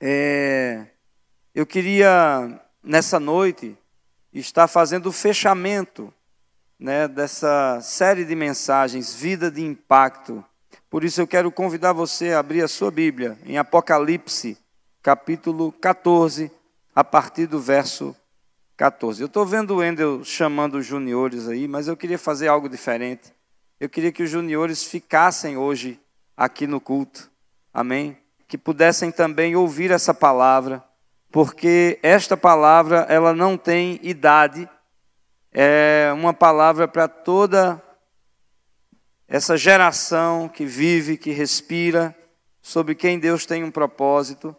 É, eu queria, nessa noite, estar fazendo o fechamento né, dessa série de mensagens, Vida de Impacto. Por isso eu quero convidar você a abrir a sua Bíblia em Apocalipse, capítulo 14, a partir do verso 14. Eu estou vendo o Wendel chamando os juniores aí, mas eu queria fazer algo diferente. Eu queria que os juniores ficassem hoje aqui no culto. Amém? Que pudessem também ouvir essa palavra, porque esta palavra, ela não tem idade. É uma palavra para toda essa geração que vive, que respira, sobre quem Deus tem um propósito.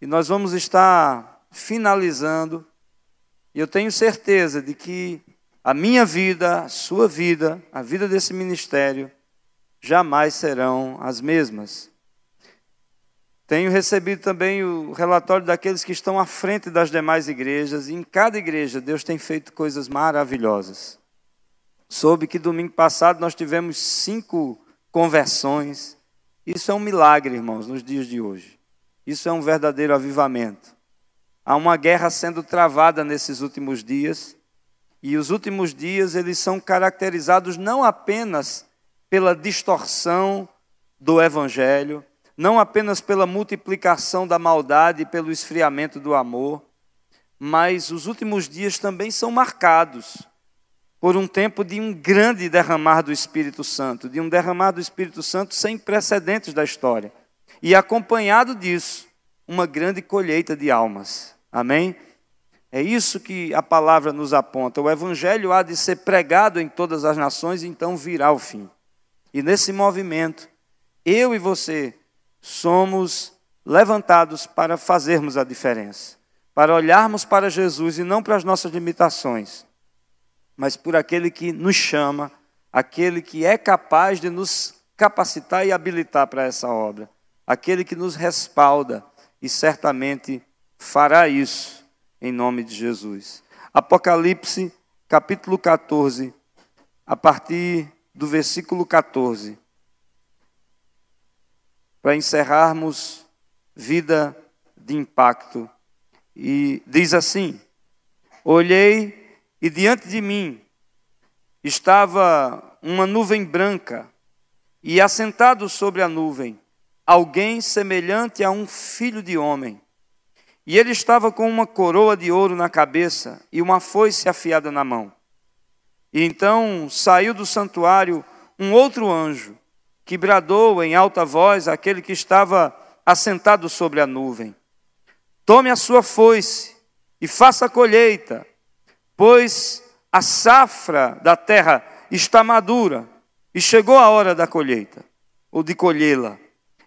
E nós vamos estar finalizando e eu tenho certeza de que a minha vida, a sua vida, a vida desse ministério, jamais serão as mesmas. Tenho recebido também o relatório daqueles que estão à frente das demais igrejas, e em cada igreja Deus tem feito coisas maravilhosas. Soube que domingo passado nós tivemos cinco conversões. Isso é um milagre, irmãos, nos dias de hoje. Isso é um verdadeiro avivamento. Há uma guerra sendo travada nesses últimos dias, e os últimos dias eles são caracterizados não apenas pela distorção do evangelho, não apenas pela multiplicação da maldade e pelo esfriamento do amor, mas os últimos dias também são marcados por um tempo de um grande derramar do Espírito Santo, de um derramar do Espírito Santo sem precedentes da história. E acompanhado disso, uma grande colheita de almas. Amém? É isso que a palavra nos aponta. O evangelho há de ser pregado em todas as nações, então virá o fim. E nesse movimento, eu e você somos levantados para fazermos a diferença, para olharmos para Jesus e não para as nossas limitações, mas por aquele que nos chama, aquele que é capaz de nos capacitar e habilitar para essa obra, aquele que nos respalda e certamente fará isso em nome de Jesus. Apocalipse, capítulo 14, a partir do versículo 14. Para encerrarmos vida de impacto. E diz assim: Olhei e diante de mim estava uma nuvem branca, e assentado sobre a nuvem, alguém semelhante a um filho de homem e ele estava com uma coroa de ouro na cabeça e uma foice afiada na mão. E então saiu do santuário um outro anjo, que bradou em alta voz àquele que estava assentado sobre a nuvem: Tome a sua foice e faça a colheita, pois a safra da terra está madura e chegou a hora da colheita, ou de colhê-la.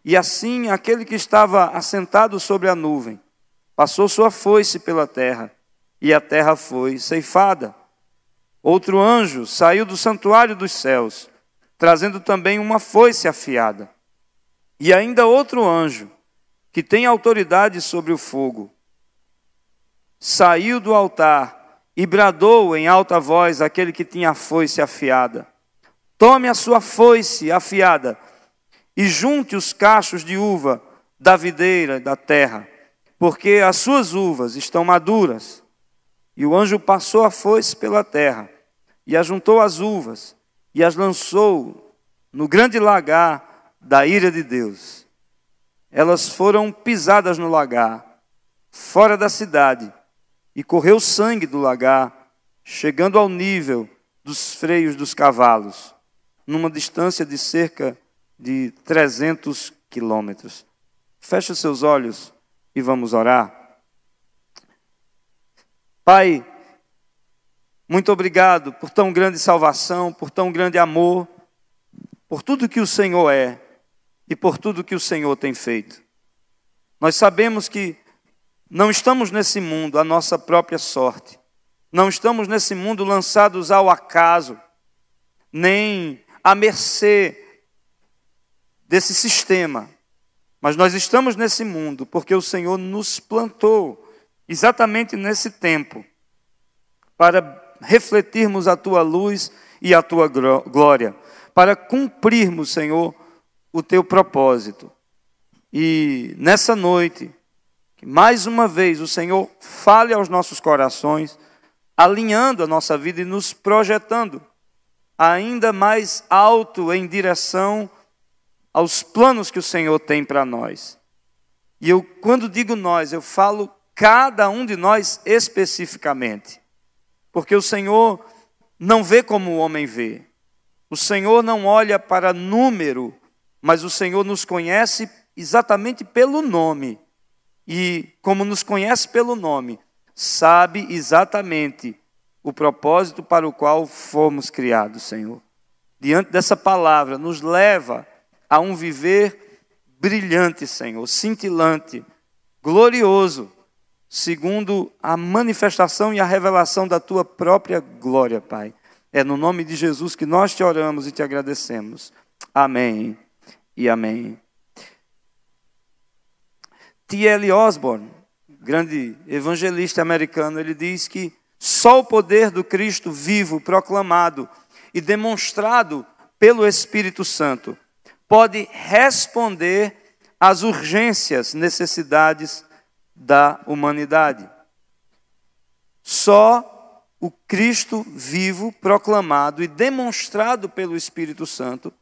E assim aquele que estava assentado sobre a nuvem Passou sua foice pela terra, e a terra foi ceifada. Outro anjo saiu do santuário dos céus, trazendo também uma foice afiada. E ainda outro anjo, que tem autoridade sobre o fogo, saiu do altar e bradou em alta voz aquele que tinha a foice afiada: Tome a sua foice afiada e junte os cachos de uva da videira da terra porque as suas uvas estão maduras. E o anjo passou a foice pela terra, e ajuntou as uvas, e as lançou no grande lagar da ira de Deus. Elas foram pisadas no lagar, fora da cidade, e correu sangue do lagar, chegando ao nível dos freios dos cavalos, numa distância de cerca de 300 quilômetros. Feche os seus olhos e vamos orar. Pai, muito obrigado por tão grande salvação, por tão grande amor, por tudo que o Senhor é e por tudo que o Senhor tem feito. Nós sabemos que não estamos nesse mundo à nossa própria sorte, não estamos nesse mundo lançados ao acaso, nem à mercê desse sistema, mas nós estamos nesse mundo porque o Senhor nos plantou exatamente nesse tempo para refletirmos a tua luz e a tua glória, para cumprirmos, Senhor, o teu propósito. E nessa noite, Que mais uma vez o Senhor fale aos nossos corações, alinhando a nossa vida e nos projetando ainda mais alto em direção aos planos que o Senhor tem para nós. E eu, quando digo nós, eu falo cada um de nós especificamente. Porque o Senhor não vê como o homem vê. O Senhor não olha para número, mas o Senhor nos conhece exatamente pelo nome. E como nos conhece pelo nome, sabe exatamente o propósito para o qual fomos criados, Senhor. Diante dessa palavra, nos leva a um viver brilhante, Senhor, cintilante, glorioso, segundo a manifestação e a revelação da tua própria glória, Pai. É no nome de Jesus que nós te oramos e te agradecemos. Amém e amém. T.L. Osborne, grande evangelista americano, ele diz que só o poder do Cristo vivo, proclamado e demonstrado pelo Espírito Santo pode responder às urgências, necessidades da humanidade. Só o Cristo vivo, proclamado e demonstrado pelo Espírito Santo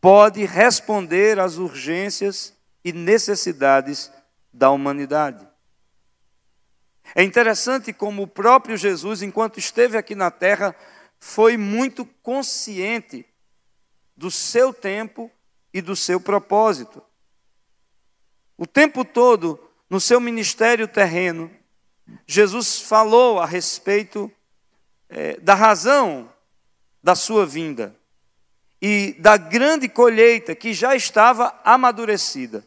pode responder às urgências e necessidades da humanidade. É interessante como o próprio Jesus, enquanto esteve aqui na terra, foi muito consciente do seu tempo e do seu propósito. O tempo todo, no seu ministério terreno, Jesus falou a respeito é, da razão da sua vinda e da grande colheita que já estava amadurecida,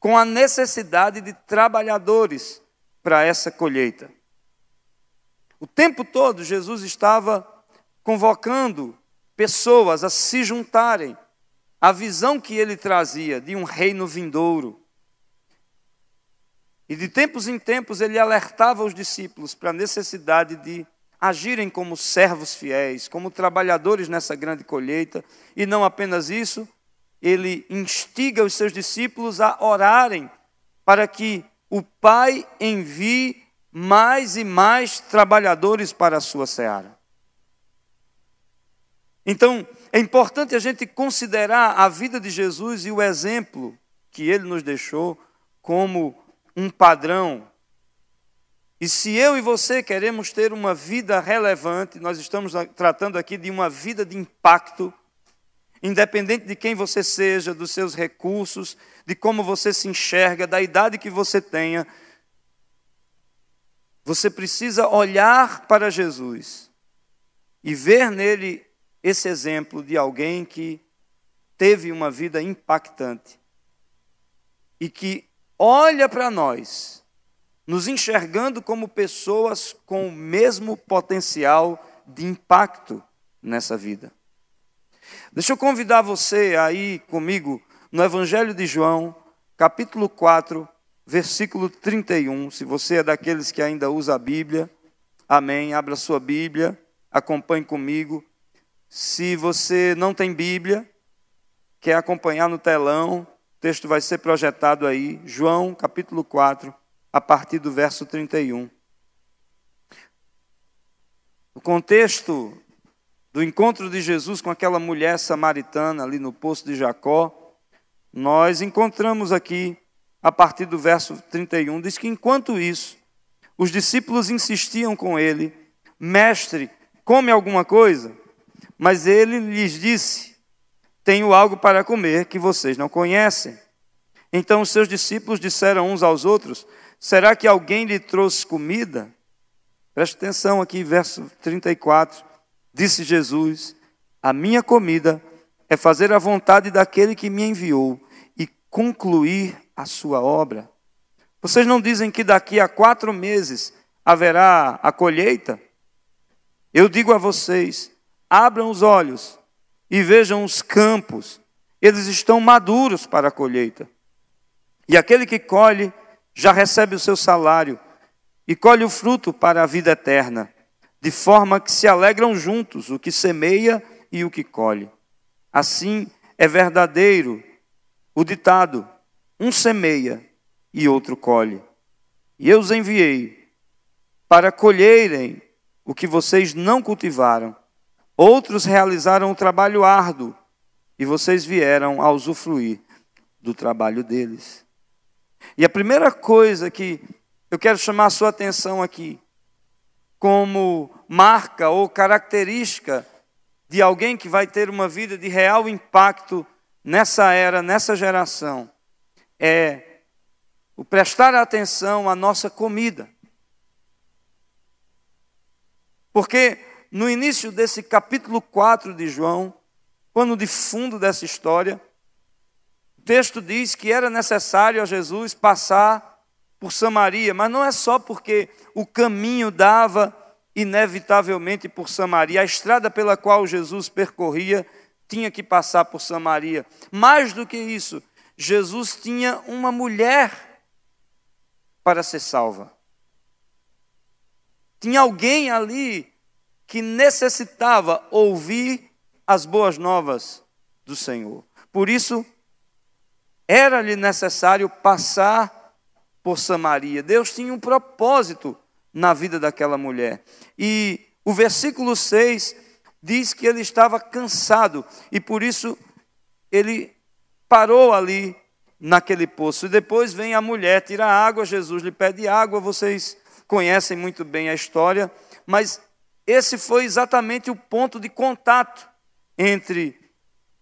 com a necessidade de trabalhadores para essa colheita. O tempo todo, Jesus estava convocando pessoas a se juntarem à visão que ele trazia de um reino vindouro. E de tempos em tempos ele alertava os discípulos para a necessidade de agirem como servos fiéis, como trabalhadores nessa grande colheita, e não apenas isso, ele instiga os seus discípulos a orarem para que o Pai envie mais e mais trabalhadores para a sua seara. Então, é importante a gente considerar a vida de Jesus e o exemplo que ele nos deixou como um padrão. E se eu e você queremos ter uma vida relevante, nós estamos tratando aqui de uma vida de impacto, independente de quem você seja, dos seus recursos, de como você se enxerga, da idade que você tenha, você precisa olhar para Jesus e ver nele esse exemplo de alguém que teve uma vida impactante e que olha para nós, nos enxergando como pessoas com o mesmo potencial de impacto nessa vida. Deixa eu convidar você aí comigo no Evangelho de João, capítulo 4, versículo 31. Se você é daqueles que ainda usa a Bíblia, amém. Abra sua Bíblia, acompanhe comigo. Se você não tem Bíblia, quer acompanhar no telão, texto vai ser projetado aí, João, capítulo 4, a partir do verso 31. O contexto do encontro de Jesus com aquela mulher samaritana ali no poço de Jacó, nós encontramos aqui, a partir do verso 31, diz que enquanto isso, os discípulos insistiam com ele: Mestre, come alguma coisa? Mas ele lhes disse: Tenho algo para comer que vocês não conhecem. Então os seus discípulos disseram uns aos outros: Será que alguém lhe trouxe comida? Preste atenção aqui, verso 34. Disse Jesus: A minha comida é fazer a vontade daquele que me enviou e concluir a sua obra. Vocês não dizem que daqui a quatro meses haverá a colheita? Eu digo a vocês: abram os olhos e vejam os campos, eles estão maduros para a colheita. E aquele que colhe já recebe o seu salário e colhe o fruto para a vida eterna de forma que se alegram juntos o que semeia e o que colhe. Assim é verdadeiro o ditado: um semeia e outro colhe. E eu os enviei para colherem o que vocês não cultivaram. Outros realizaram o trabalho árduo e vocês vieram a usufruir do trabalho deles. E a primeira coisa que eu quero chamar a sua atenção aqui, como marca ou característica de alguém que vai ter uma vida de real impacto nessa era, nessa geração, é o prestar atenção à nossa comida. Porque no início desse capítulo 4 de João, pano de fundo dessa história, o texto diz que era necessário a Jesus passar por Samaria, mas não é só porque o caminho dava inevitavelmente por Samaria, a estrada pela qual Jesus percorria tinha que passar por Samaria. Mais do que isso, Jesus tinha uma mulher para ser salva. Tinha alguém ali que necessitava ouvir as boas novas do Senhor. Por isso, era-lhe necessário passar por Samaria. Deus tinha um propósito na vida daquela mulher. E o versículo 6 diz que ele estava cansado e por isso ele parou ali naquele poço. E depois vem a mulher, tira água, Jesus lhe pede água, vocês conhecem muito bem a história, mas esse foi exatamente o ponto de contato entre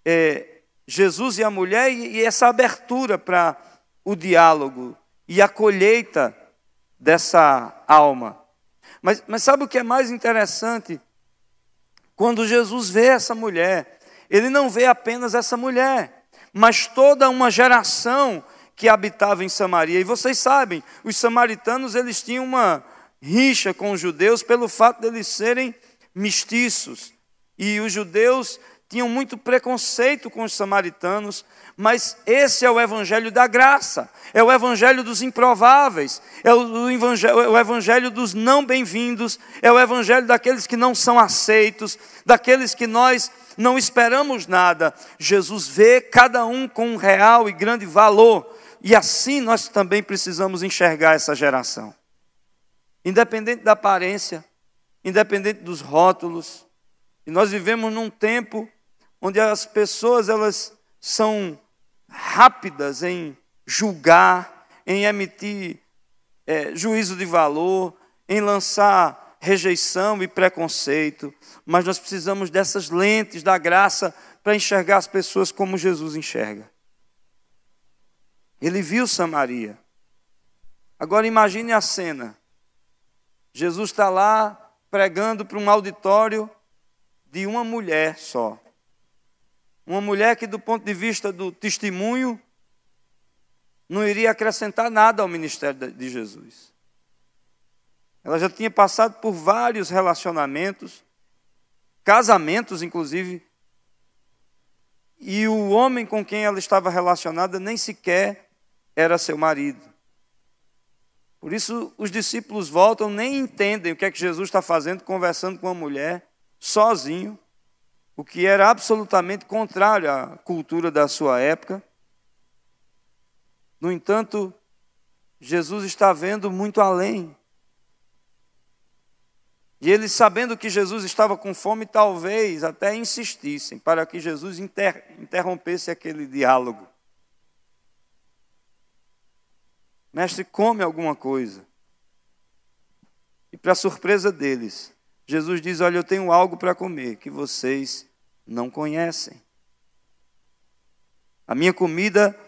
é, Jesus e a mulher e, e essa abertura para o diálogo e a colheita dessa alma. Mas, mas sabe o que é mais interessante? Quando Jesus vê essa mulher, ele não vê apenas essa mulher, mas toda uma geração que habitava em Samaria. E vocês sabem, os samaritanos eles tinham uma rixa com os judeus pelo fato de eles serem mestiços. E os judeus tinham muito preconceito com os samaritanos, mas esse é o evangelho da graça, é o evangelho dos improváveis, é o evangelho, é o evangelho dos não bem-vindos, é o evangelho daqueles que não são aceitos, daqueles que nós não esperamos nada. Jesus vê cada um com um real e grande valor, e assim nós também precisamos enxergar essa geração. Independente da aparência, independente dos rótulos, e nós vivemos num tempo onde as pessoas elas são rápidas em julgar, em emitir é, juízo de valor, em lançar rejeição e preconceito, mas nós precisamos dessas lentes da graça para enxergar as pessoas como Jesus enxerga. Ele viu Samaria. Agora imagine a cena. Jesus está lá pregando para um auditório de uma mulher só. Uma mulher que, do ponto de vista do testemunho, não iria acrescentar nada ao ministério de Jesus. Ela já tinha passado por vários relacionamentos, casamentos, inclusive, e o homem com quem ela estava relacionada nem sequer era seu marido. Por isso, os discípulos voltam, nem entendem o que é que Jesus está fazendo, conversando com uma mulher, sozinho, o que era absolutamente contrário à cultura da sua época. No entanto, Jesus está vendo muito além. E eles, sabendo que Jesus estava com fome, talvez até insistissem para que Jesus inter interrompesse aquele diálogo. Mestre, come alguma coisa. E, para surpresa deles, Jesus diz: Olha, eu tenho algo para comer que vocês não conhecem. A minha comida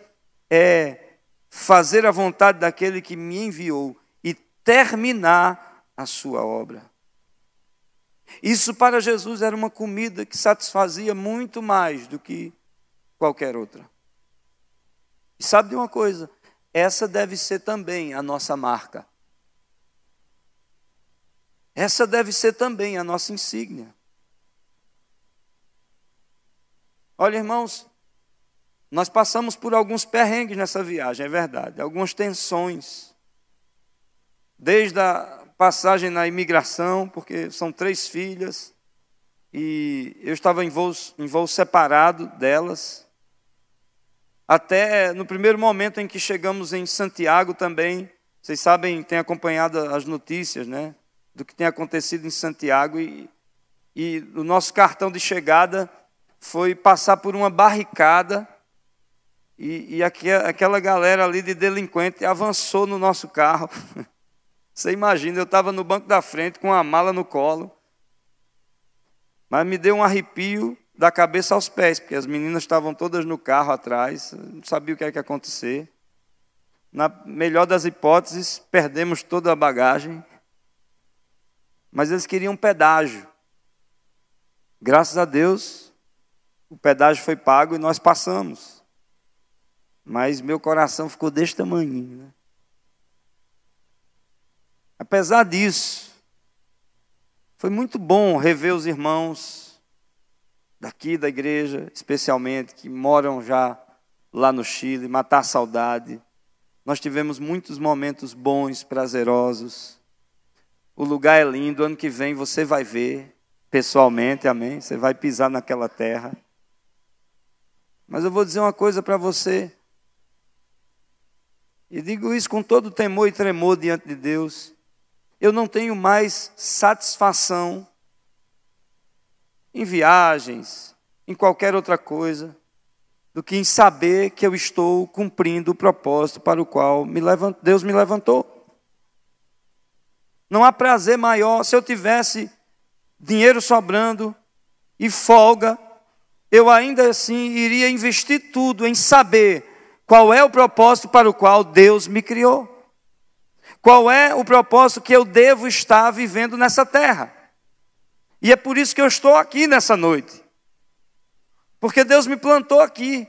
é fazer a vontade daquele que me enviou e terminar a sua obra. Isso para Jesus era uma comida que satisfazia muito mais do que qualquer outra. E sabe de uma coisa? Essa deve ser também a nossa marca. Essa deve ser também a nossa insígnia. Olha, irmãos, nós passamos por alguns perrengues nessa viagem, é verdade, algumas tensões. Desde a passagem na imigração, porque são três filhas, e eu estava em voo, em voo separado delas, até no primeiro momento em que chegamos em Santiago também, Vocês sabem, têm acompanhado as notícias, né? Do que tem acontecido em Santiago e, e o nosso cartão de chegada foi passar por uma barricada e, e aquela galera ali de delinquente avançou no nosso carro. Você imagina, eu estava no banco da frente com a mala no colo, mas me deu um arrepio da cabeça aos pés, porque as meninas estavam todas no carro atrás, não sabia o que ia acontecer. Na melhor das hipóteses, perdemos toda a bagagem, mas eles queriam pedágio. Graças a Deus, o pedágio foi pago e nós passamos. Mas meu coração ficou deste tamanho. Né? Apesar disso, foi muito bom rever os irmãos daqui da igreja, especialmente, que moram já lá no Chile, matar a saudade. Nós tivemos muitos momentos bons, prazerosos. O lugar é lindo, ano que vem você vai ver pessoalmente, amém? Você vai pisar naquela terra. Mas eu vou dizer uma coisa para você. E digo isso com todo temor e tremor diante de Deus. Eu não tenho mais satisfação em viagens, em qualquer outra coisa, do que em saber que eu estou cumprindo o propósito para o qual me Deus me levantou. Não há prazer maior se eu tivesse dinheiro sobrando e folga, eu ainda assim iria investir tudo em saber qual é o propósito para o qual Deus me criou? Qual é o propósito que eu devo estar vivendo nessa terra? E é por isso que eu estou aqui nessa noite. Porque Deus me plantou aqui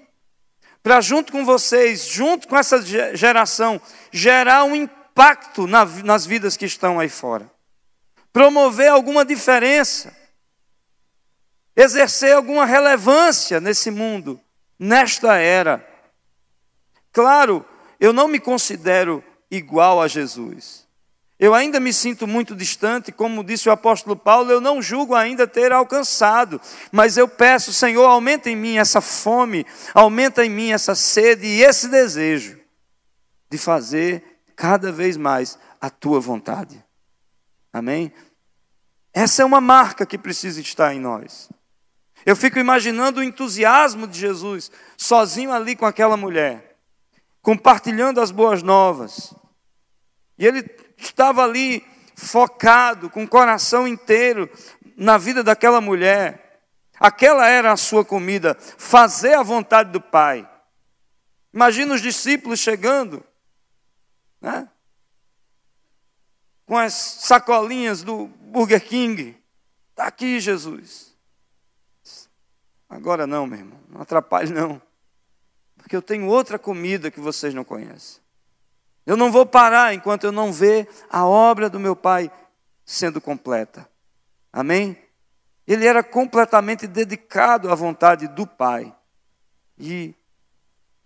para junto com vocês, junto com essa geração, gerar um impacto nas vidas que estão aí fora. Promover alguma diferença. Exercer alguma relevância nesse mundo, nesta era. Claro, eu não me considero igual a Jesus. Eu ainda me sinto muito distante, como disse o apóstolo Paulo, eu não julgo ainda ter alcançado, mas eu peço, Senhor, aumenta em mim essa fome, aumenta em mim essa sede e esse desejo de fazer cada vez mais a tua vontade. Amém? Essa é uma marca que precisa estar em nós. Eu fico imaginando o entusiasmo de Jesus, sozinho ali com aquela mulher compartilhando as boas novas. E ele estava ali focado, com o coração inteiro na vida daquela mulher. Aquela era a sua comida, fazer a vontade do Pai. Imagina os discípulos chegando, né? com as sacolinhas do Burger King. Está aqui, Jesus. Agora não, meu irmão, não atrapalhe não porque eu tenho outra comida que vocês não conhecem. Eu não vou parar enquanto eu não ver a obra do meu pai sendo completa. Amém? Ele era completamente dedicado à vontade do Pai. E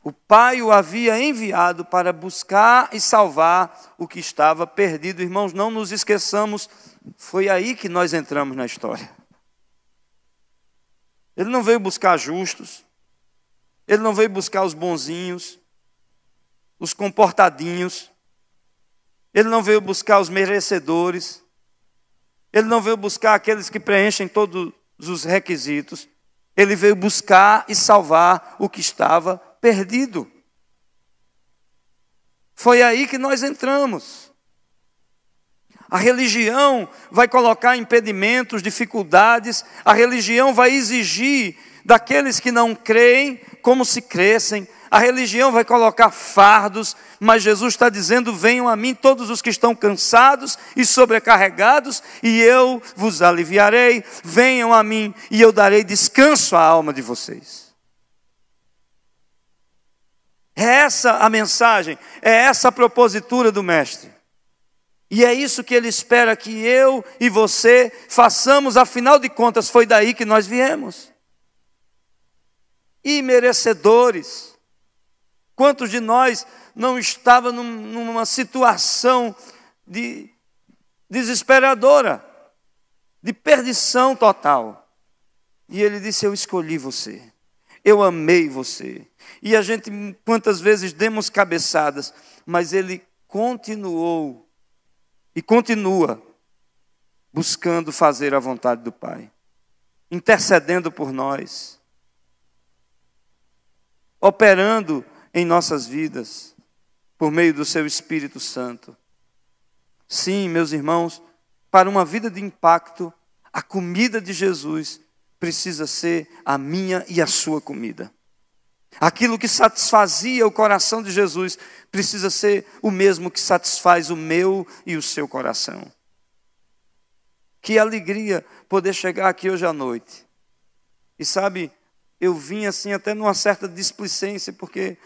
o Pai o havia enviado para buscar e salvar o que estava perdido. Irmãos, não nos esqueçamos, foi aí que nós entramos na história. Ele não veio buscar justos, ele não veio buscar os bonzinhos, os comportadinhos. Ele não veio buscar os merecedores. Ele não veio buscar aqueles que preenchem todos os requisitos. Ele veio buscar e salvar o que estava perdido. Foi aí que nós entramos. A religião vai colocar impedimentos, dificuldades, a religião vai exigir daqueles que não creem como se crescem. A religião vai colocar fardos, mas Jesus está dizendo: venham a mim todos os que estão cansados e sobrecarregados, e eu vos aliviarei. Venham a mim e eu darei descanso à alma de vocês. É essa a mensagem, é essa a propositura do Mestre. E é isso que ele espera que eu e você façamos, afinal de contas, foi daí que nós viemos imerecedores. Quantos de nós não estava numa situação de desesperadora, de perdição total? E ele disse: Eu escolhi você, eu amei você. E a gente, quantas vezes demos cabeçadas, mas ele continuou e continua buscando fazer a vontade do Pai, intercedendo por nós, operando em nossas vidas por meio do seu Espírito Santo. Sim, meus irmãos, para uma vida de impacto, a comida de Jesus precisa ser a minha e a sua comida. Aquilo que satisfazia o coração de Jesus precisa ser o mesmo que satisfaz o meu e o seu coração. Que alegria poder chegar aqui hoje à noite. E sabe, eu vim assim até numa certa displicência, porque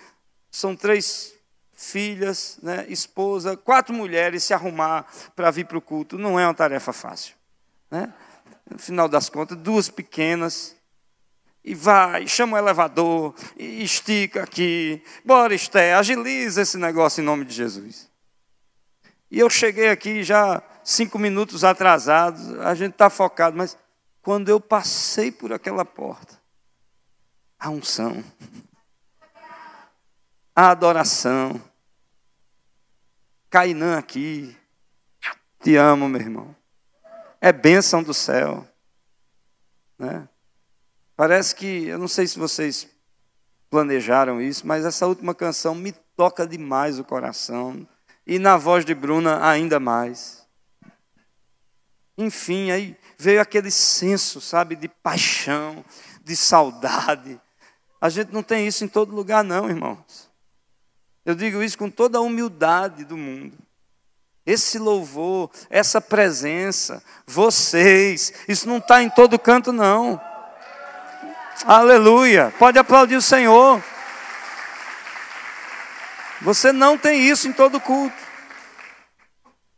são três filhas, né, esposa, quatro mulheres se arrumar para vir para o culto. Não é uma tarefa fácil. Né? No final das contas, duas pequenas. E vai, chama o elevador, e estica aqui. Bora, Esté, agiliza esse negócio em nome de Jesus. E eu cheguei aqui já cinco minutos atrasados, a gente está focado, mas quando eu passei por aquela porta, a unção, a adoração, Cainã aqui, te amo, meu irmão, é bênção do céu, né? Parece que, eu não sei se vocês planejaram isso, mas essa última canção me toca demais o coração. E na voz de Bruna, ainda mais. Enfim, aí veio aquele senso, sabe, de paixão, de saudade. A gente não tem isso em todo lugar, não, irmãos. Eu digo isso com toda a humildade do mundo. Esse louvor, essa presença, vocês, isso não está em todo canto, não. Aleluia. Pode aplaudir o Senhor. Você não tem isso em todo culto.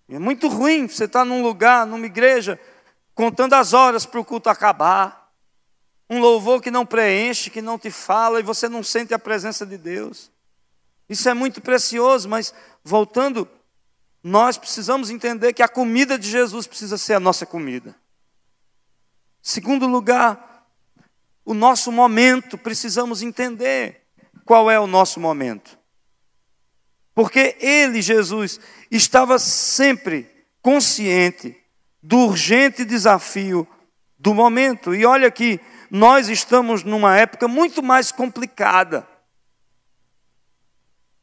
É muito ruim você estar num lugar, numa igreja, contando as horas para o culto acabar. Um louvor que não preenche, que não te fala e você não sente a presença de Deus. Isso é muito precioso, mas voltando, nós precisamos entender que a comida de Jesus precisa ser a nossa comida. Segundo lugar, o nosso momento, precisamos entender qual é o nosso momento. Porque ele, Jesus, estava sempre consciente do urgente desafio do momento. E olha que nós estamos numa época muito mais complicada.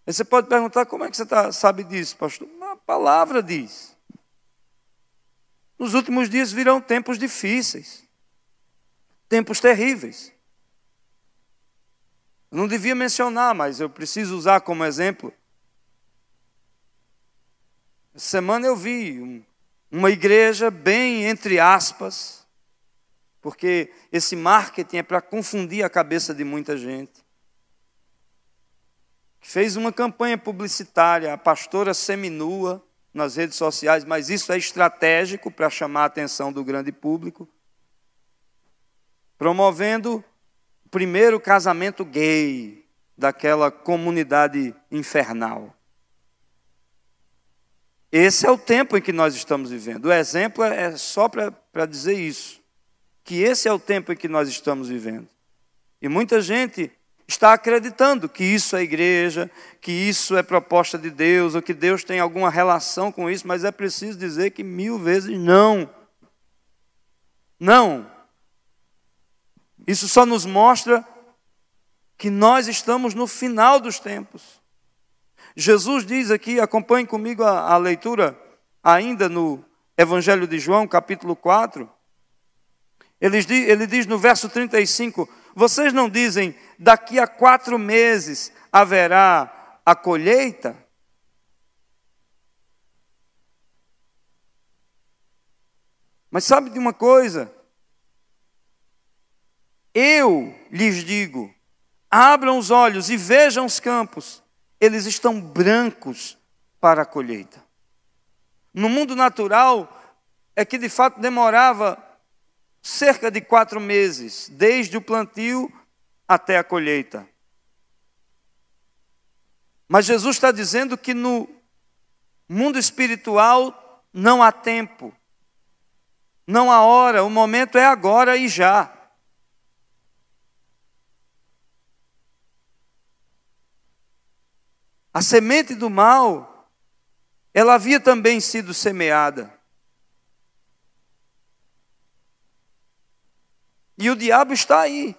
Aí você pode perguntar: como é que você tá, sabe disso, pastor? A palavra diz. Nos últimos dias virão tempos difíceis, tempos terríveis. Eu não devia mencionar, mas eu preciso usar como exemplo essa semana eu vi uma igreja bem entre aspas, porque esse marketing é para confundir a cabeça de muita gente. Fez uma campanha publicitária, a pastora seminua nas redes sociais, mas isso é estratégico para chamar a atenção do grande público. Promovendo o primeiro casamento gay daquela comunidade infernal. Esse é o tempo em que nós estamos vivendo. O exemplo é só para dizer isso. Que esse é o tempo em que nós estamos vivendo. E muita gente está acreditando que isso é igreja, que isso é proposta de Deus, ou que Deus tem alguma relação com isso, mas é preciso dizer que mil vezes não. Não. Isso só nos mostra que nós estamos no final dos tempos. Jesus diz aqui, acompanhe comigo a, a leitura, ainda no Evangelho de João, capítulo 4. Ele, ele diz no verso 35: Vocês não dizem, daqui a quatro meses haverá a colheita? Mas sabe de uma coisa? Eu lhes digo: abram os olhos e vejam os campos, eles estão brancos para a colheita. No mundo natural, é que de fato demorava cerca de quatro meses, desde o plantio até a colheita. Mas Jesus está dizendo que no mundo espiritual não há tempo, não há hora, o momento é agora e já. A semente do mal ela havia também sido semeada. E o diabo está aí,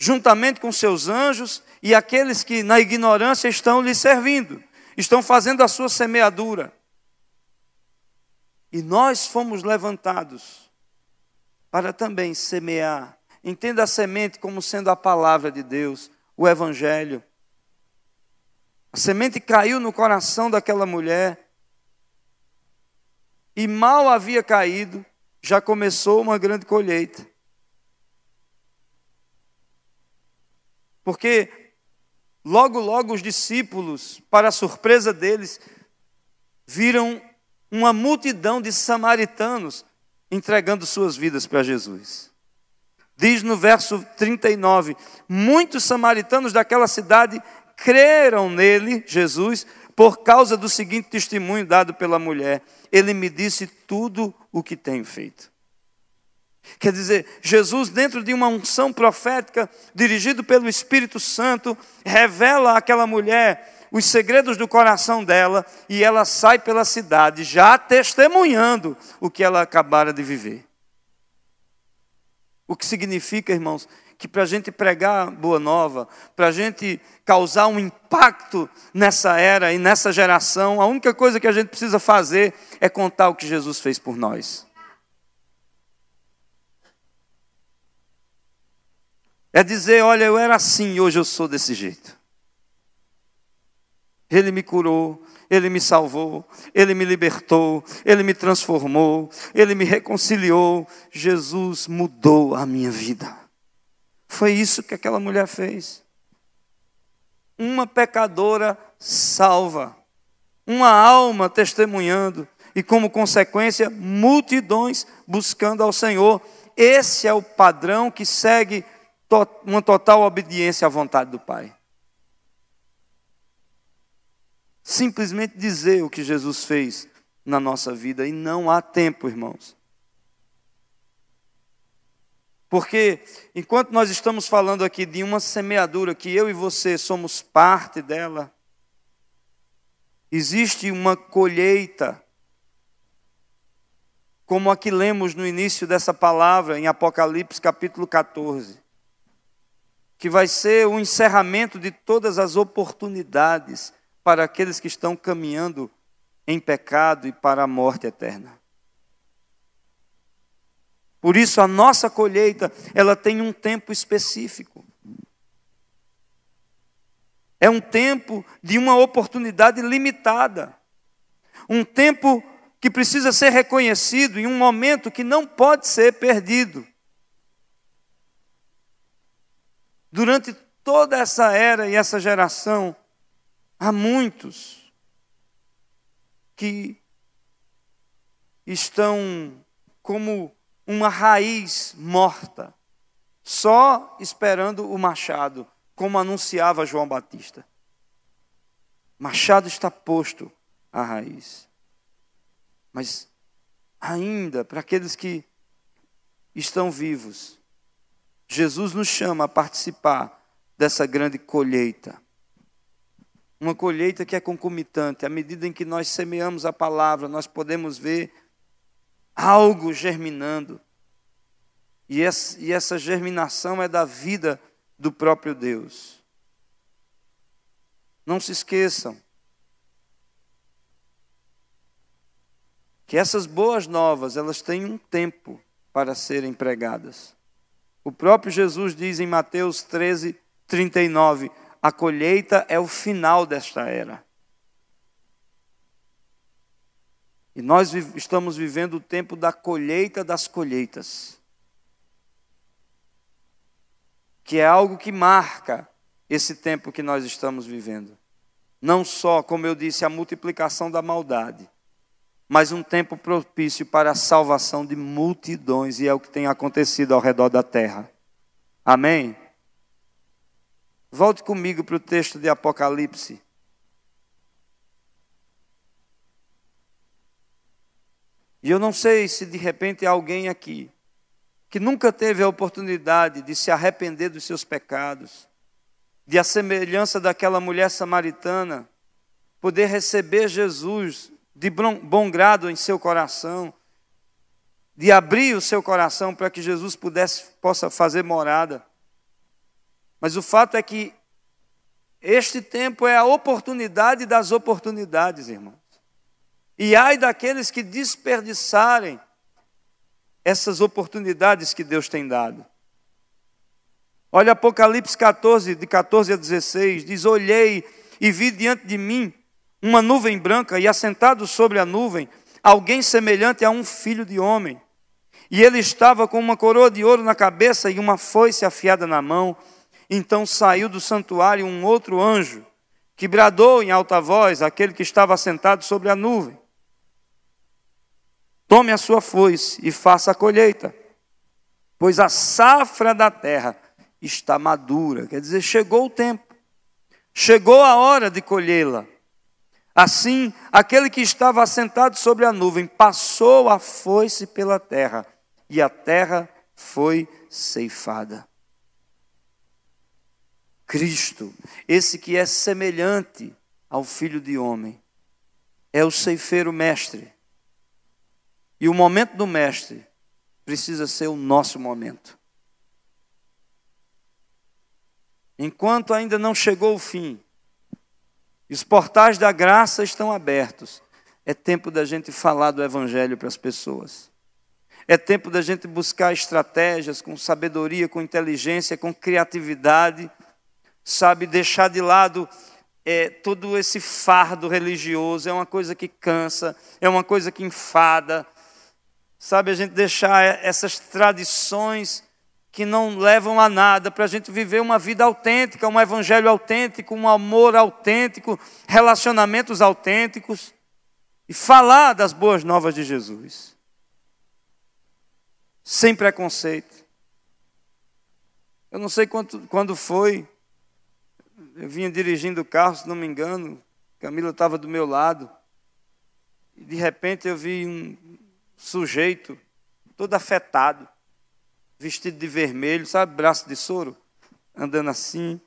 juntamente com seus anjos e aqueles que na ignorância estão lhe servindo, estão fazendo a sua semeadura. E nós fomos levantados para também semear. Entenda a semente como sendo a palavra de Deus, o Evangelho. A semente caiu no coração daquela mulher e mal havia caído, já começou uma grande colheita. Porque logo, logo os discípulos, para surpresa deles, viram uma multidão de samaritanos entregando suas vidas para Jesus. Diz no verso 39: muitos samaritanos daquela cidade creram nele, Jesus, por causa do seguinte testemunho dado pela mulher: Ele me disse tudo o que tenho feito. Quer dizer, Jesus, dentro de uma unção profética, dirigido pelo Espírito Santo, revela àquela mulher os segredos do coração dela e ela sai pela cidade já testemunhando o que ela acabara de viver. O que significa, irmãos, que para a gente pregar boa nova, para a gente causar um impacto nessa era e nessa geração, a única coisa que a gente precisa fazer é contar o que Jesus fez por nós. É dizer, olha, eu era assim hoje eu sou desse jeito. Ele me curou, ele me salvou, ele me libertou, ele me transformou, ele me reconciliou. Jesus mudou a minha vida. Foi isso que aquela mulher fez. Uma pecadora salva, uma alma testemunhando e, como consequência, multidões buscando ao Senhor. Esse é o padrão que segue uma total obediência à vontade do Pai. Simplesmente dizer o que Jesus fez na nossa vida, e não há tempo, irmãos. Porque enquanto nós estamos falando aqui de uma semeadura que eu e você somos parte dela, existe uma colheita, como a que lemos no início dessa palavra, em Apocalipse capítulo 14 que vai ser o encerramento de todas as oportunidades para aqueles que estão caminhando em pecado e para a morte eterna. Por isso a nossa colheita, ela tem um tempo específico. É um tempo de uma oportunidade limitada. Um tempo que precisa ser reconhecido em um momento que não pode ser perdido. Durante toda essa era e essa geração, há muitos que estão como uma raiz morta, só esperando o machado, como anunciava João Batista. Machado está posto à raiz. Mas ainda, para aqueles que estão vivos, Jesus nos chama a participar dessa grande colheita. Uma colheita que é concomitante. À medida em que nós semeamos a palavra, nós podemos ver algo germinando. E essa germinação é da vida do próprio Deus. Não se esqueçam que essas boas novas, elas têm um tempo para serem pregadas. O próprio Jesus diz em Mateus 13, 39: a colheita é o final desta era. E nós estamos vivendo o tempo da colheita das colheitas, que é algo que marca esse tempo que nós estamos vivendo. Não só, como eu disse, a multiplicação da maldade, mas um tempo propício para a salvação de multidões, e é o que tem acontecido ao redor da terra. Amém? Volte comigo para o texto de Apocalipse. E eu não sei se de repente alguém aqui que nunca teve a oportunidade de se arrepender dos seus pecados, de a semelhança daquela mulher samaritana, poder receber Jesus de bom grado em seu coração, de abrir o seu coração para que Jesus pudesse, possa fazer morada. Mas o fato é que este tempo é a oportunidade das oportunidades, irmãos. E ai daqueles que desperdiçarem essas oportunidades que Deus tem dado. Olha Apocalipse 14, de 14 a 16, diz: Olhei e vi diante de mim uma nuvem branca, e assentado sobre a nuvem, alguém semelhante a um filho de homem. E ele estava com uma coroa de ouro na cabeça e uma foice afiada na mão. Então saiu do santuário um outro anjo, que bradou em alta voz aquele que estava assentado sobre a nuvem: Tome a sua foice e faça a colheita, pois a safra da terra está madura. Quer dizer, chegou o tempo, chegou a hora de colhê-la. Assim, aquele que estava assentado sobre a nuvem passou a foice pela terra, e a terra foi ceifada. Cristo, esse que é semelhante ao Filho de Homem, é o ceifeiro mestre. E o momento do mestre precisa ser o nosso momento. Enquanto ainda não chegou o fim, os portais da graça estão abertos. É tempo da gente falar do Evangelho para as pessoas. É tempo da gente buscar estratégias com sabedoria, com inteligência, com criatividade, sabe, deixar de lado é, todo esse fardo religioso. É uma coisa que cansa, é uma coisa que enfada. Sabe, a gente deixar essas tradições que não levam a nada, para a gente viver uma vida autêntica, um evangelho autêntico, um amor autêntico, relacionamentos autênticos e falar das boas novas de Jesus. Sem preconceito. Eu não sei quanto, quando foi, eu vinha dirigindo o carro, se não me engano, Camila estava do meu lado, e de repente eu vi um sujeito todo afetado vestido de vermelho, sabe, braço de soro, andando assim.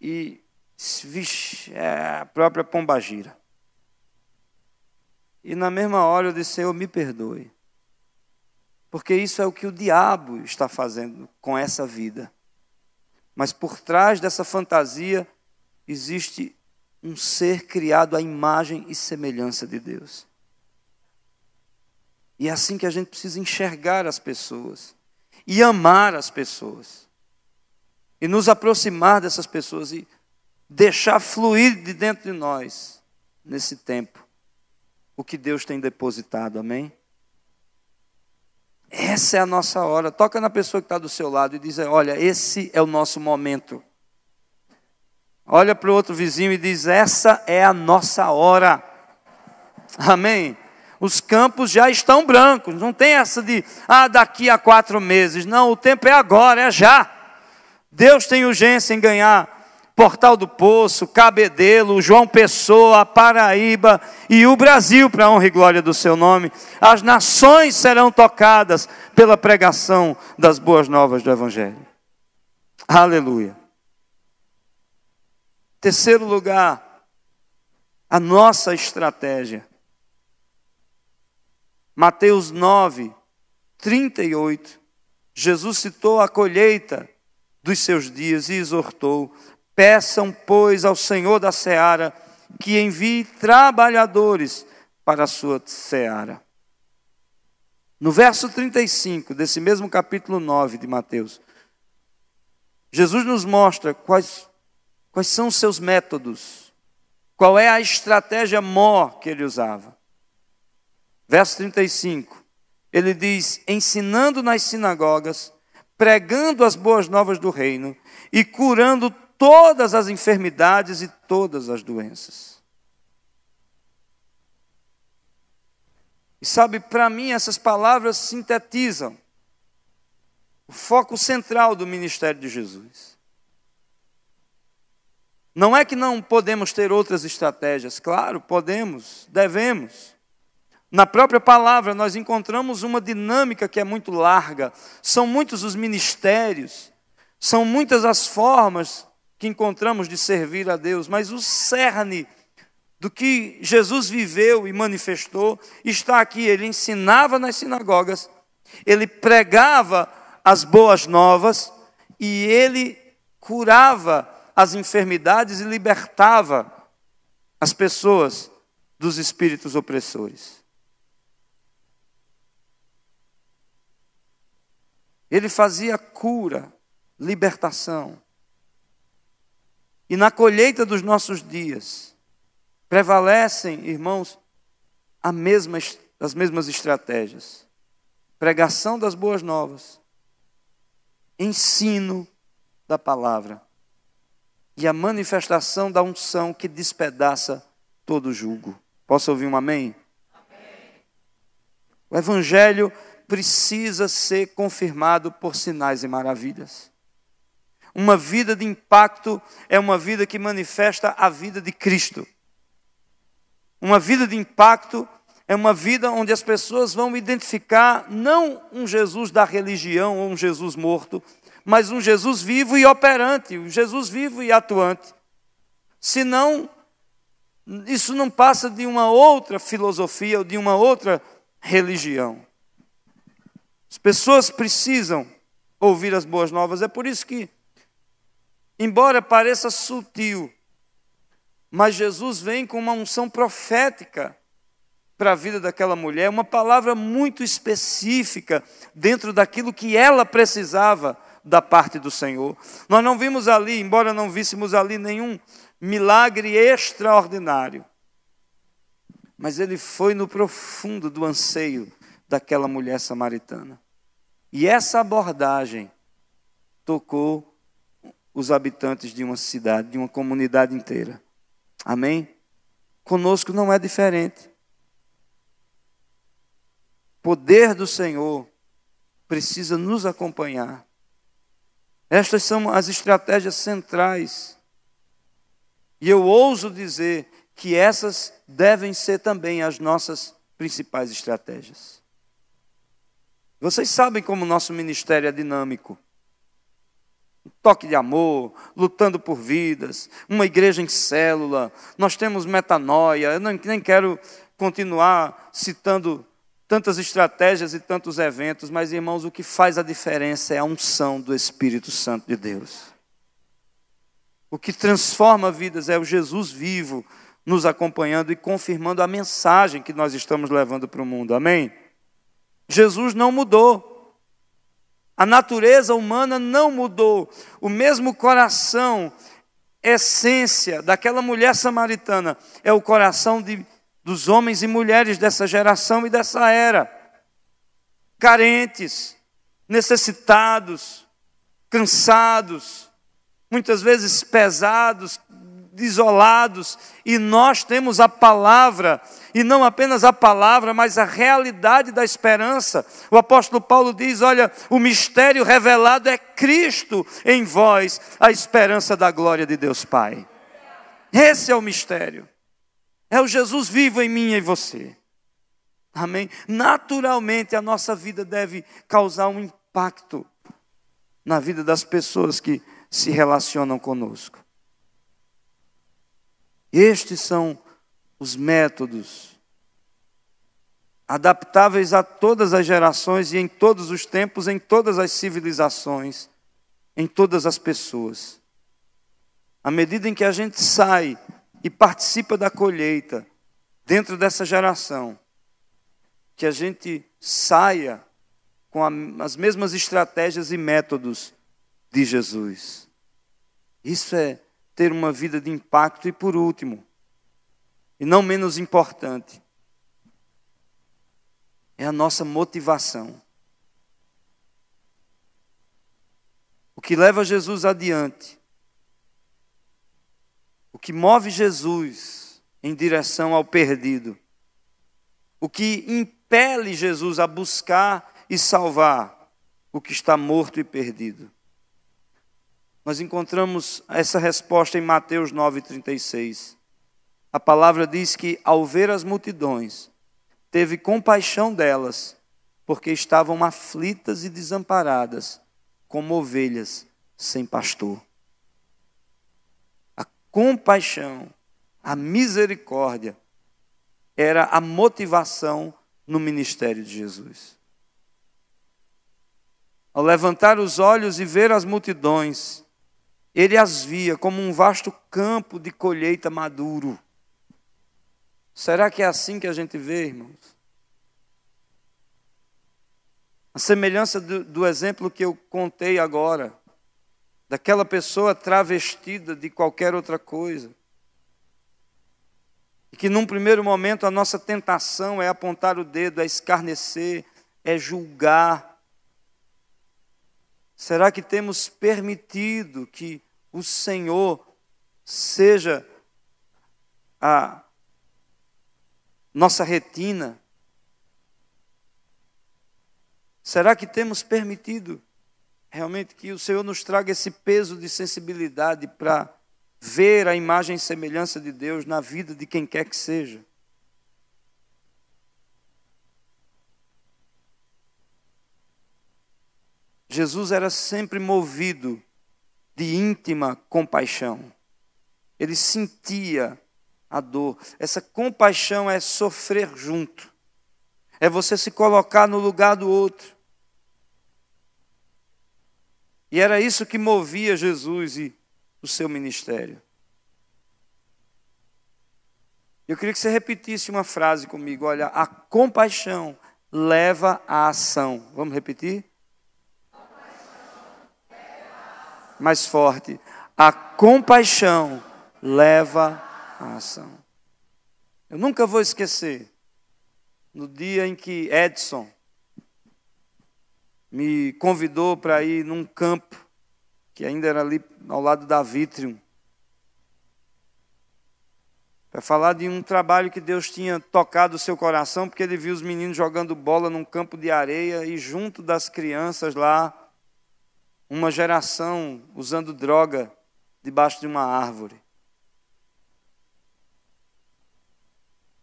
E, vixe, é a própria pombagira. E na mesma hora eu disse, Senhor, me perdoe. Porque isso é o que o diabo está fazendo com essa vida. Mas por trás dessa fantasia existe um ser criado à imagem e semelhança de Deus. E é assim que a gente precisa enxergar as pessoas e amar as pessoas. E nos aproximar dessas pessoas e deixar fluir de dentro de nós, nesse tempo, o que Deus tem depositado, amém? Essa é a nossa hora. Toca na pessoa que está do seu lado e diz: Olha, esse é o nosso momento. Olha para o outro vizinho e diz: Essa é a nossa hora. Amém? Os campos já estão brancos, não tem essa de, ah, daqui a quatro meses. Não, o tempo é agora, é já. Deus tem urgência em ganhar Portal do Poço, Cabedelo, João Pessoa, Paraíba e o Brasil para a honra e glória do seu nome. As nações serão tocadas pela pregação das boas novas do Evangelho. Aleluia. Terceiro lugar, a nossa estratégia Mateus 9, 38, Jesus citou a colheita dos seus dias e exortou: Peçam, pois, ao Senhor da seara que envie trabalhadores para a sua seara. No verso 35 desse mesmo capítulo 9 de Mateus, Jesus nos mostra quais, quais são os seus métodos, qual é a estratégia mor que ele usava. Verso 35, ele diz: ensinando nas sinagogas, pregando as boas novas do reino e curando todas as enfermidades e todas as doenças. E sabe, para mim, essas palavras sintetizam o foco central do ministério de Jesus. Não é que não podemos ter outras estratégias, claro, podemos, devemos. Na própria palavra, nós encontramos uma dinâmica que é muito larga. São muitos os ministérios, são muitas as formas que encontramos de servir a Deus, mas o cerne do que Jesus viveu e manifestou, está aqui. Ele ensinava nas sinagogas, ele pregava as boas novas e ele curava as enfermidades e libertava as pessoas dos espíritos opressores. Ele fazia cura, libertação. E na colheita dos nossos dias, prevalecem, irmãos, mesma, as mesmas estratégias: pregação das boas novas, ensino da palavra e a manifestação da unção que despedaça todo julgo. Posso ouvir um amém? amém? O Evangelho precisa ser confirmado por sinais e maravilhas. Uma vida de impacto é uma vida que manifesta a vida de Cristo. Uma vida de impacto é uma vida onde as pessoas vão identificar não um Jesus da religião ou um Jesus morto, mas um Jesus vivo e operante, um Jesus vivo e atuante. Senão, isso não passa de uma outra filosofia ou de uma outra religião. As pessoas precisam ouvir as boas novas, é por isso que embora pareça sutil, mas Jesus vem com uma unção profética para a vida daquela mulher, uma palavra muito específica dentro daquilo que ela precisava da parte do Senhor. Nós não vimos ali, embora não víssemos ali nenhum milagre extraordinário, mas ele foi no profundo do anseio daquela mulher samaritana. E essa abordagem tocou os habitantes de uma cidade, de uma comunidade inteira. Amém? Conosco não é diferente. Poder do Senhor precisa nos acompanhar. Estas são as estratégias centrais. E eu ouso dizer que essas devem ser também as nossas principais estratégias. Vocês sabem como o nosso ministério é dinâmico um toque de amor, lutando por vidas, uma igreja em célula, nós temos metanoia. Eu não, nem quero continuar citando tantas estratégias e tantos eventos, mas irmãos, o que faz a diferença é a unção do Espírito Santo de Deus. O que transforma vidas é o Jesus vivo nos acompanhando e confirmando a mensagem que nós estamos levando para o mundo. Amém? Jesus não mudou. A natureza humana não mudou. O mesmo coração, essência daquela mulher samaritana, é o coração de, dos homens e mulheres dessa geração e dessa era. Carentes, necessitados, cansados, muitas vezes pesados, isolados, e nós temos a palavra, e não apenas a palavra, mas a realidade da esperança. O apóstolo Paulo diz: Olha, o mistério revelado é Cristo em vós, a esperança da glória de Deus Pai. Esse é o mistério. É o Jesus vivo em mim e em você. Amém? Naturalmente a nossa vida deve causar um impacto na vida das pessoas que se relacionam conosco. Estes são os métodos adaptáveis a todas as gerações e em todos os tempos, em todas as civilizações, em todas as pessoas. À medida em que a gente sai e participa da colheita dentro dessa geração, que a gente saia com as mesmas estratégias e métodos de Jesus. Isso é ter uma vida de impacto. E por último, e não menos importante, é a nossa motivação. O que leva Jesus adiante, o que move Jesus em direção ao perdido, o que impele Jesus a buscar e salvar o que está morto e perdido. Nós encontramos essa resposta em Mateus 9,36. A palavra diz que, ao ver as multidões, teve compaixão delas, porque estavam aflitas e desamparadas, como ovelhas sem pastor. A compaixão, a misericórdia era a motivação no ministério de Jesus. Ao levantar os olhos e ver as multidões, ele as via como um vasto campo de colheita maduro. Será que é assim que a gente vê, irmãos? A semelhança do, do exemplo que eu contei agora, daquela pessoa travestida de qualquer outra coisa. E que num primeiro momento a nossa tentação é apontar o dedo, é escarnecer, é julgar. Será que temos permitido que o Senhor seja a nossa retina? Será que temos permitido realmente que o Senhor nos traga esse peso de sensibilidade para ver a imagem e semelhança de Deus na vida de quem quer que seja? Jesus era sempre movido de íntima compaixão. Ele sentia a dor. Essa compaixão é sofrer junto, é você se colocar no lugar do outro. E era isso que movia Jesus e o seu ministério. Eu queria que você repetisse uma frase comigo. Olha, a compaixão leva à ação. Vamos repetir? Mais forte. A compaixão leva a ação. Eu nunca vou esquecer no dia em que Edson me convidou para ir num campo que ainda era ali ao lado da Vitrium, para falar de um trabalho que Deus tinha tocado o seu coração, porque ele viu os meninos jogando bola num campo de areia e junto das crianças lá, uma geração usando droga debaixo de uma árvore.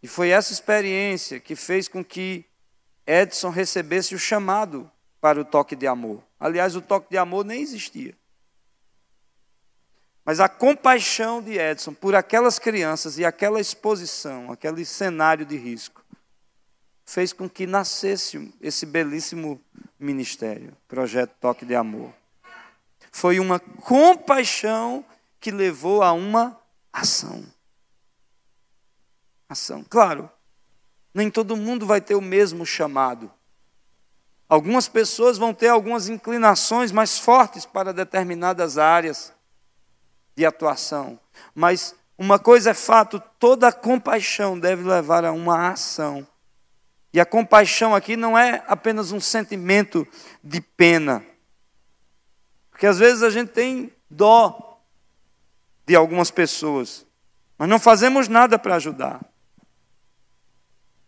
E foi essa experiência que fez com que Edson recebesse o chamado para o toque de amor. Aliás, o toque de amor nem existia. Mas a compaixão de Edson por aquelas crianças e aquela exposição, aquele cenário de risco, fez com que nascesse esse belíssimo ministério, Projeto Toque de Amor. Foi uma compaixão que levou a uma ação ação. Claro, nem todo mundo vai ter o mesmo chamado. Algumas pessoas vão ter algumas inclinações mais fortes para determinadas áreas de atuação. Mas uma coisa é fato: toda compaixão deve levar a uma ação. E a compaixão aqui não é apenas um sentimento de pena. Porque às vezes a gente tem dó de algumas pessoas, mas não fazemos nada para ajudar.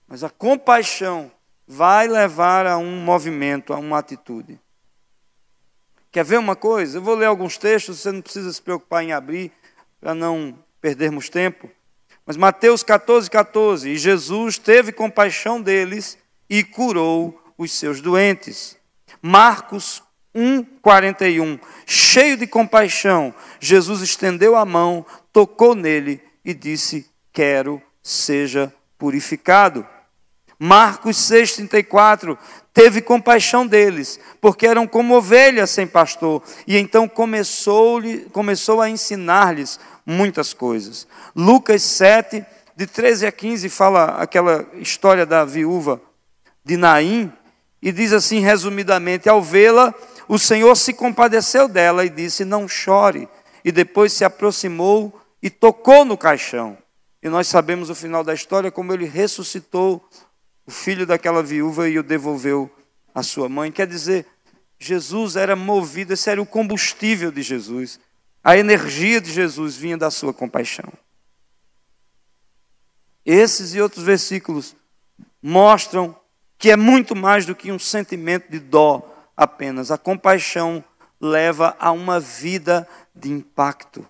Mas a compaixão vai levar a um movimento, a uma atitude. Quer ver uma coisa? Eu vou ler alguns textos, você não precisa se preocupar em abrir, para não perdermos tempo. Mas Mateus 14, 14. E Jesus teve compaixão deles e curou os seus doentes. Marcos 1, 41. Cheio de compaixão, Jesus estendeu a mão, tocou nele e disse: Quero, seja purificado. Marcos 6,34, teve compaixão deles, porque eram como ovelhas sem pastor, e então começou, começou a ensinar-lhes muitas coisas. Lucas 7, de 13 a 15, fala aquela história da viúva de Naim, e diz assim, resumidamente: ao vê-la, o Senhor se compadeceu dela e disse: Não chore. E depois se aproximou e tocou no caixão. E nós sabemos o final da história, como ele ressuscitou o filho daquela viúva e o devolveu à sua mãe. Quer dizer, Jesus era movido, esse era o combustível de Jesus. A energia de Jesus vinha da sua compaixão. Esses e outros versículos mostram que é muito mais do que um sentimento de dó apenas. A compaixão leva a uma vida de impacto.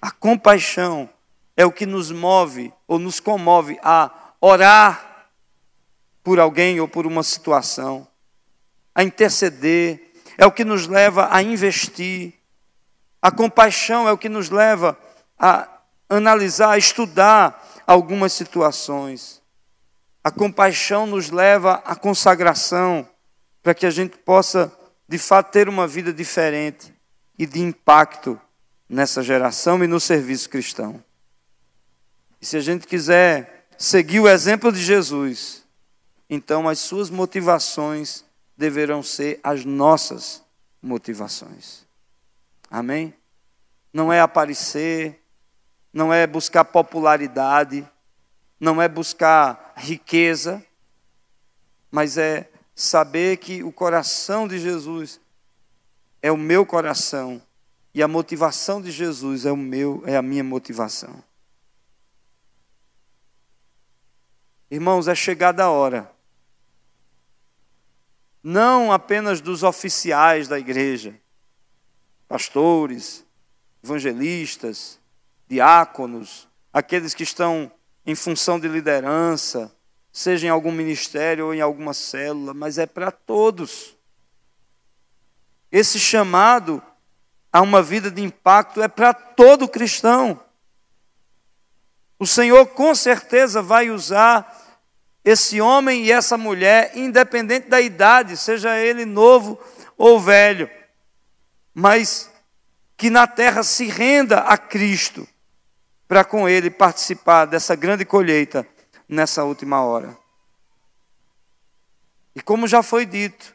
A compaixão é o que nos move ou nos comove a orar por alguém ou por uma situação, a interceder, é o que nos leva a investir. A compaixão é o que nos leva a analisar, estudar algumas situações. A compaixão nos leva à consagração, para que a gente possa, de fato, ter uma vida diferente e de impacto nessa geração e no serviço cristão. E se a gente quiser seguir o exemplo de Jesus, então as suas motivações deverão ser as nossas motivações. Amém? Não é aparecer, não é buscar popularidade, não é buscar riqueza, mas é saber que o coração de Jesus é o meu coração e a motivação de Jesus é o meu, é a minha motivação. Irmãos, é chegada a hora. Não apenas dos oficiais da igreja, pastores, evangelistas, diáconos, aqueles que estão em função de liderança, seja em algum ministério ou em alguma célula, mas é para todos. Esse chamado a uma vida de impacto é para todo cristão. O Senhor com certeza vai usar esse homem e essa mulher, independente da idade, seja ele novo ou velho, mas que na terra se renda a Cristo, para com ele participar dessa grande colheita nessa última hora. E como já foi dito,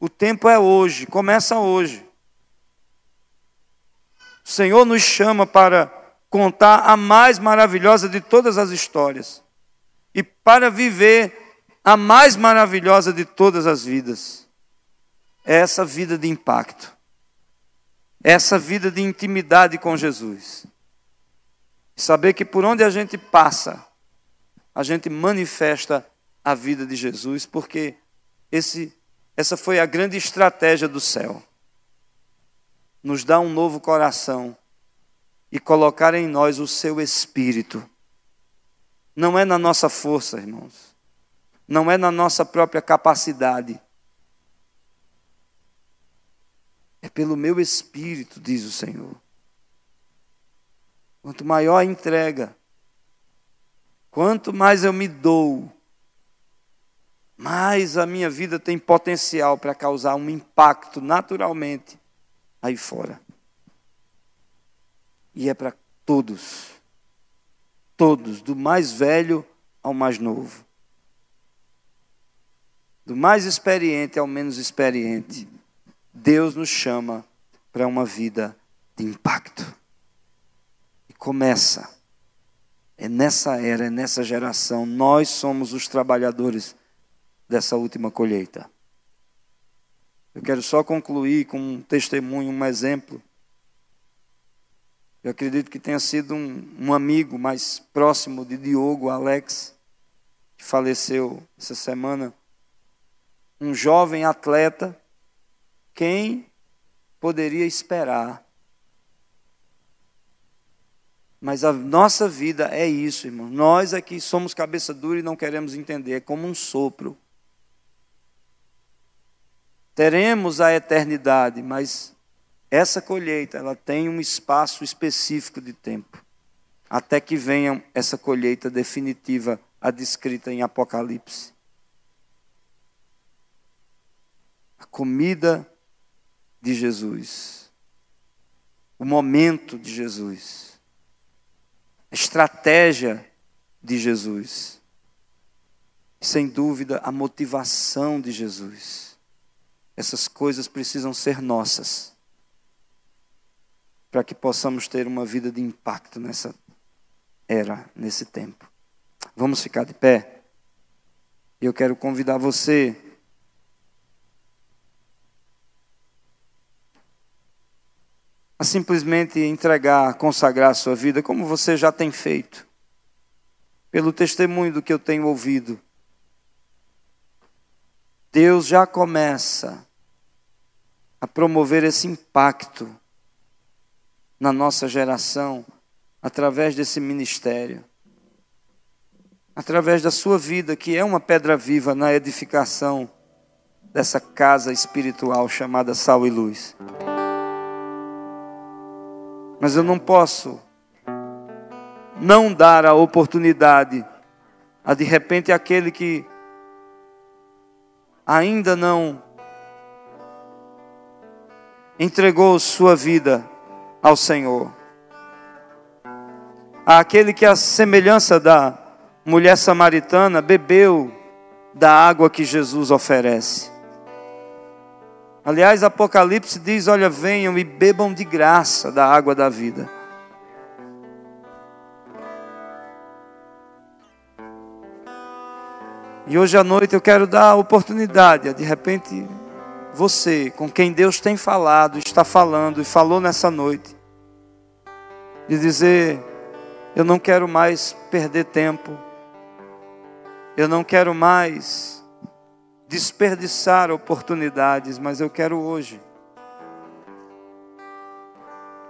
o tempo é hoje, começa hoje. O Senhor nos chama para contar a mais maravilhosa de todas as histórias e para viver a mais maravilhosa de todas as vidas. É essa vida de impacto, é essa vida de intimidade com Jesus. Saber que por onde a gente passa, a gente manifesta a vida de Jesus, porque esse, essa foi a grande estratégia do céu. Nos dar um novo coração e colocar em nós o seu espírito. Não é na nossa força, irmãos. Não é na nossa própria capacidade. É pelo meu espírito, diz o Senhor. Quanto maior a entrega, quanto mais eu me dou, mais a minha vida tem potencial para causar um impacto naturalmente aí fora. E é para todos. Todos, do mais velho ao mais novo. Do mais experiente ao menos experiente. Deus nos chama para uma vida de impacto começa. É nessa era, é nessa geração, nós somos os trabalhadores dessa última colheita. Eu quero só concluir com um testemunho, um exemplo. Eu acredito que tenha sido um, um amigo mais próximo de Diogo, Alex, que faleceu essa semana. Um jovem atleta, quem poderia esperar mas a nossa vida é isso, irmão. Nós aqui somos cabeça dura e não queremos entender. É como um sopro. Teremos a eternidade, mas essa colheita, ela tem um espaço específico de tempo. Até que venha essa colheita definitiva, a descrita em Apocalipse. A comida de Jesus. O momento de Jesus a estratégia de Jesus. Sem dúvida, a motivação de Jesus. Essas coisas precisam ser nossas, para que possamos ter uma vida de impacto nessa era, nesse tempo. Vamos ficar de pé? Eu quero convidar você a simplesmente entregar, consagrar a sua vida, como você já tem feito, pelo testemunho do que eu tenho ouvido. Deus já começa a promover esse impacto na nossa geração através desse ministério, através da sua vida, que é uma pedra viva na edificação dessa casa espiritual chamada Sal e Luz. Mas eu não posso não dar a oportunidade a de repente aquele que ainda não entregou sua vida ao Senhor. Aquele que, a semelhança da mulher samaritana, bebeu da água que Jesus oferece. Aliás, Apocalipse diz: Olha, venham e bebam de graça da água da vida. E hoje à noite eu quero dar a oportunidade, de repente, você, com quem Deus tem falado, está falando e falou nessa noite, de dizer: Eu não quero mais perder tempo, eu não quero mais desperdiçar oportunidades, mas eu quero hoje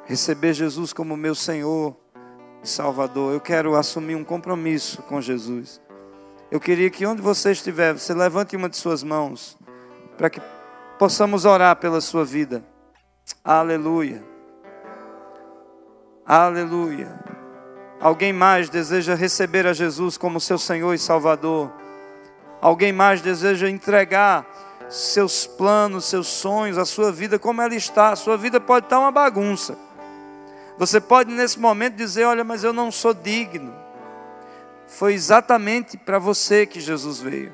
receber Jesus como meu Senhor e Salvador. Eu quero assumir um compromisso com Jesus. Eu queria que onde você estiver, você levante uma de suas mãos, para que possamos orar pela sua vida. Aleluia. Aleluia. Alguém mais deseja receber a Jesus como seu Senhor e Salvador? Alguém mais deseja entregar seus planos, seus sonhos, a sua vida como ela está? A sua vida pode estar uma bagunça. Você pode nesse momento dizer: Olha, mas eu não sou digno. Foi exatamente para você que Jesus veio.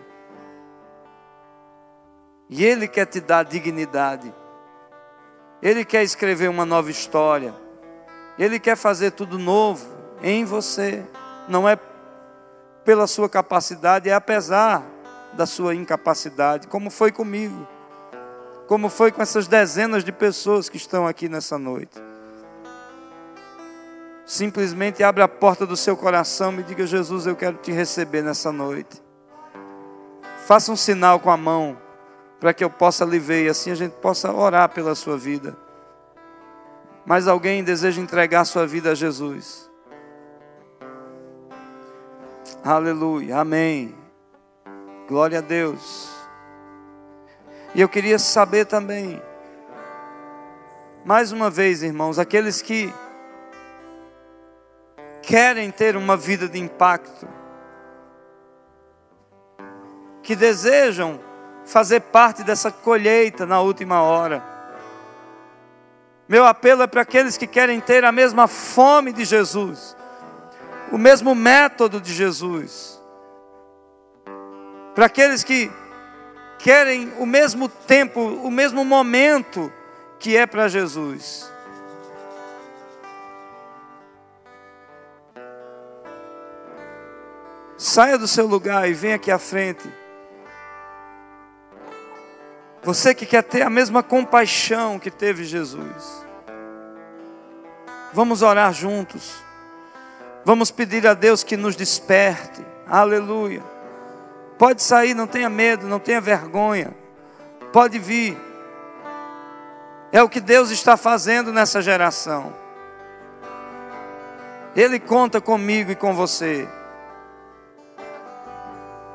E Ele quer te dar dignidade. Ele quer escrever uma nova história. Ele quer fazer tudo novo em você. Não é pela sua capacidade, é apesar da sua incapacidade, como foi comigo. Como foi com essas dezenas de pessoas que estão aqui nessa noite. Simplesmente abre a porta do seu coração e diga: Jesus, eu quero te receber nessa noite. Faça um sinal com a mão para que eu possa lhe ver e assim a gente possa orar pela sua vida. Mas alguém deseja entregar sua vida a Jesus? Aleluia, amém. Glória a Deus. E eu queria saber também, mais uma vez, irmãos, aqueles que querem ter uma vida de impacto, que desejam fazer parte dessa colheita na última hora. Meu apelo é para aqueles que querem ter a mesma fome de Jesus, o mesmo método de Jesus, para aqueles que querem o mesmo tempo, o mesmo momento que é para Jesus. Saia do seu lugar e venha aqui à frente. Você que quer ter a mesma compaixão que teve Jesus. Vamos orar juntos. Vamos pedir a Deus que nos desperte. Aleluia. Pode sair, não tenha medo, não tenha vergonha. Pode vir. É o que Deus está fazendo nessa geração. Ele conta comigo e com você.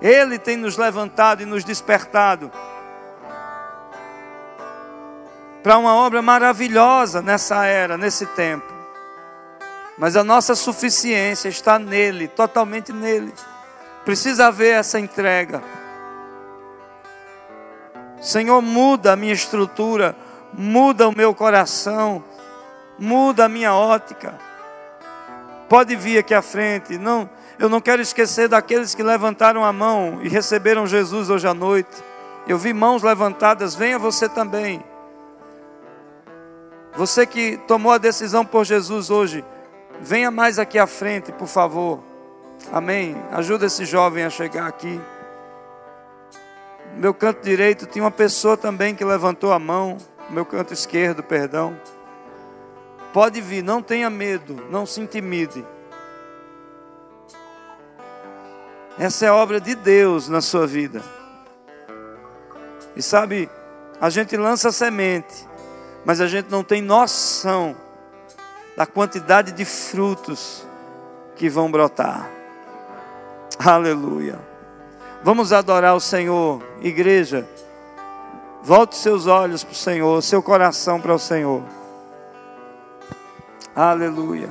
Ele tem nos levantado e nos despertado para uma obra maravilhosa nessa era, nesse tempo. Mas a nossa suficiência está nele, totalmente nele. Precisa haver essa entrega. Senhor, muda a minha estrutura, muda o meu coração, muda a minha ótica. Pode vir aqui à frente, não eu não quero esquecer daqueles que levantaram a mão e receberam Jesus hoje à noite. Eu vi mãos levantadas, venha você também. Você que tomou a decisão por Jesus hoje, venha mais aqui à frente, por favor. Amém. Ajuda esse jovem a chegar aqui. No meu canto direito tinha uma pessoa também que levantou a mão. No meu canto esquerdo, perdão. Pode vir, não tenha medo, não se intimide. Essa é obra de Deus na sua vida. E sabe, a gente lança semente, mas a gente não tem noção da quantidade de frutos que vão brotar. Aleluia. Vamos adorar o Senhor, igreja. Volte seus olhos para o Senhor, seu coração para o Senhor. Aleluia.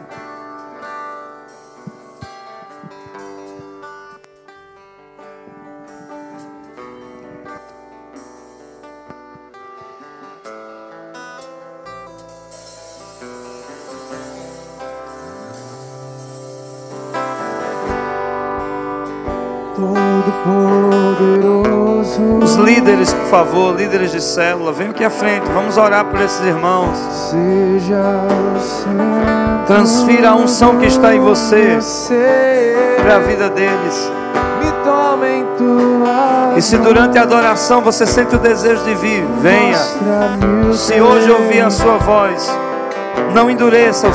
Favor, líderes de célula, venham aqui à frente. Vamos orar por esses irmãos. Transfira a unção que está em você para a vida deles. E se durante a adoração você sente o desejo de vir, venha. Se hoje ouvir a sua voz, não endureça o